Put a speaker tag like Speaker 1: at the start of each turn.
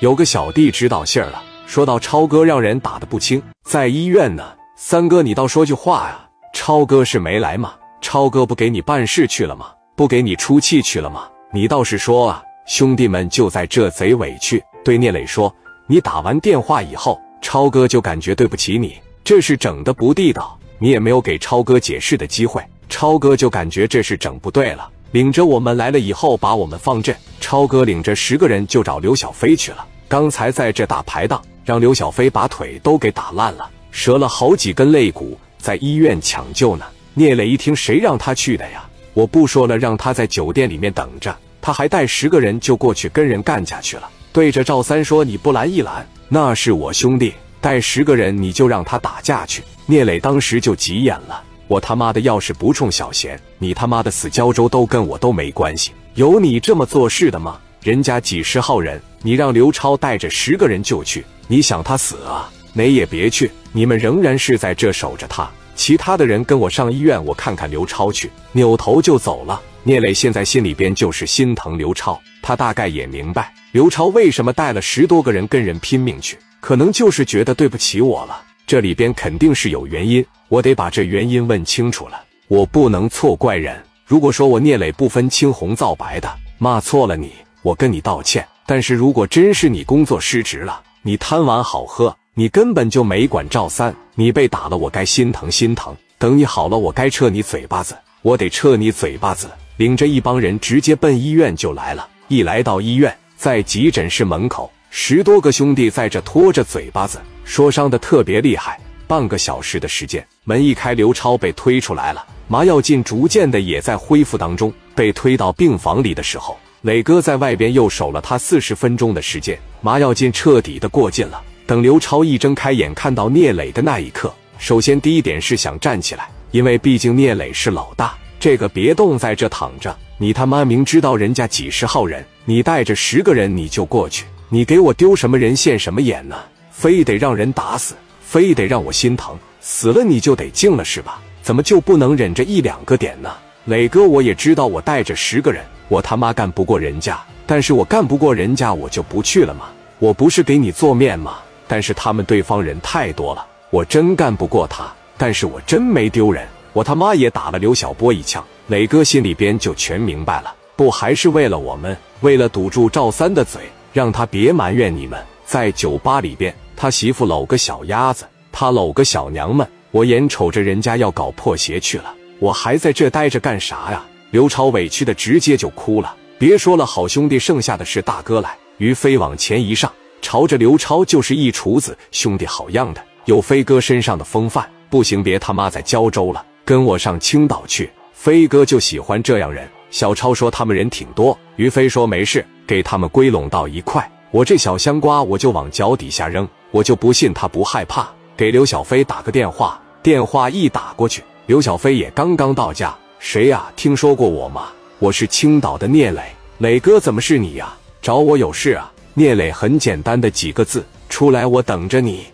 Speaker 1: 有个小弟知道信儿了，说到超哥让人打得不轻，在医院呢。三哥，你倒说句话呀！超哥是没来吗？超哥不给你办事去了吗？不给你出气去了吗？你倒是说啊！兄弟们就在这贼委屈，对聂磊说：“你打完电话以后，超哥就感觉对不起你，这是整的不地道。你也没有给超哥解释的机会，超哥就感觉这是整不对了。领着我们来了以后，把我们放阵。超哥领着十个人就找刘小飞去了。刚才在这打排档，让刘小飞把腿都给打烂了。”折了好几根肋骨，在医院抢救呢。聂磊一听，谁让他去的呀？我不说了，让他在酒店里面等着。他还带十个人就过去跟人干架去了。对着赵三说：“你不拦一拦，那是我兄弟，带十个人你就让他打架去。”聂磊当时就急眼了：“我他妈的要是不冲小贤，你他妈的死胶州都跟我都没关系。有你这么做事的吗？人家几十号人，你让刘超带着十个人就去，你想他死啊？哪也别去。”你们仍然是在这守着他，其他的人跟我上医院，我看看刘超去。扭头就走了。聂磊现在心里边就是心疼刘超，他大概也明白刘超为什么带了十多个人跟人拼命去，可能就是觉得对不起我了。这里边肯定是有原因，我得把这原因问清楚了。我不能错怪人。如果说我聂磊不分青红皂白的骂错了你，我跟你道歉。但是如果真是你工作失职了，你贪玩好喝。你根本就没管赵三，你被打了，我该心疼心疼。等你好了，我该撤你嘴巴子，我得撤你嘴巴子。领着一帮人直接奔医院就来了。一来到医院，在急诊室门口，十多个兄弟在这拖着嘴巴子，说伤的特别厉害。半个小时的时间，门一开，刘超被推出来了。麻药劲逐渐的也在恢复当中。被推到病房里的时候，磊哥在外边又守了他四十分钟的时间，麻药劲彻底的过劲了。等刘超一睁开眼，看到聂磊的那一刻，首先第一点是想站起来，因为毕竟聂磊是老大。这个别动，在这躺着。你他妈明知道人家几十号人，你带着十个人你就过去，你给我丢什么人现什么眼呢？非得让人打死，非得让我心疼，死了你就得静了是吧？怎么就不能忍着一两个点呢？磊哥，我也知道我带着十个人，我他妈干不过人家，但是我干不过人家，我就不去了吗？我不是给你做面吗？但是他们对方人太多了，我真干不过他。但是我真没丢人，我他妈也打了刘小波一枪。磊哥心里边就全明白了，不还是为了我们，为了堵住赵三的嘴，让他别埋怨你们。在酒吧里边，他媳妇搂个小鸭子，他搂个小娘们，我眼瞅着人家要搞破鞋去了，我还在这待着干啥呀？刘超委屈的直接就哭了。别说了，好兄弟，剩下的是大哥来。于飞往前一上。朝着刘超就是一厨子，兄弟好样的，有飞哥身上的风范，不行，别他妈在胶州了，跟我上青岛去。飞哥就喜欢这样人。小超说他们人挺多，于飞说没事，给他们归拢到一块，我这小香瓜我就往脚底下扔，我就不信他不害怕。给刘小飞打个电话，电话一打过去，刘小飞也刚刚到家，谁呀？听说过我吗？我是青岛的聂磊，磊哥怎么是你呀？找我有事啊？聂磊很简单的几个字：“出来，我等着你。”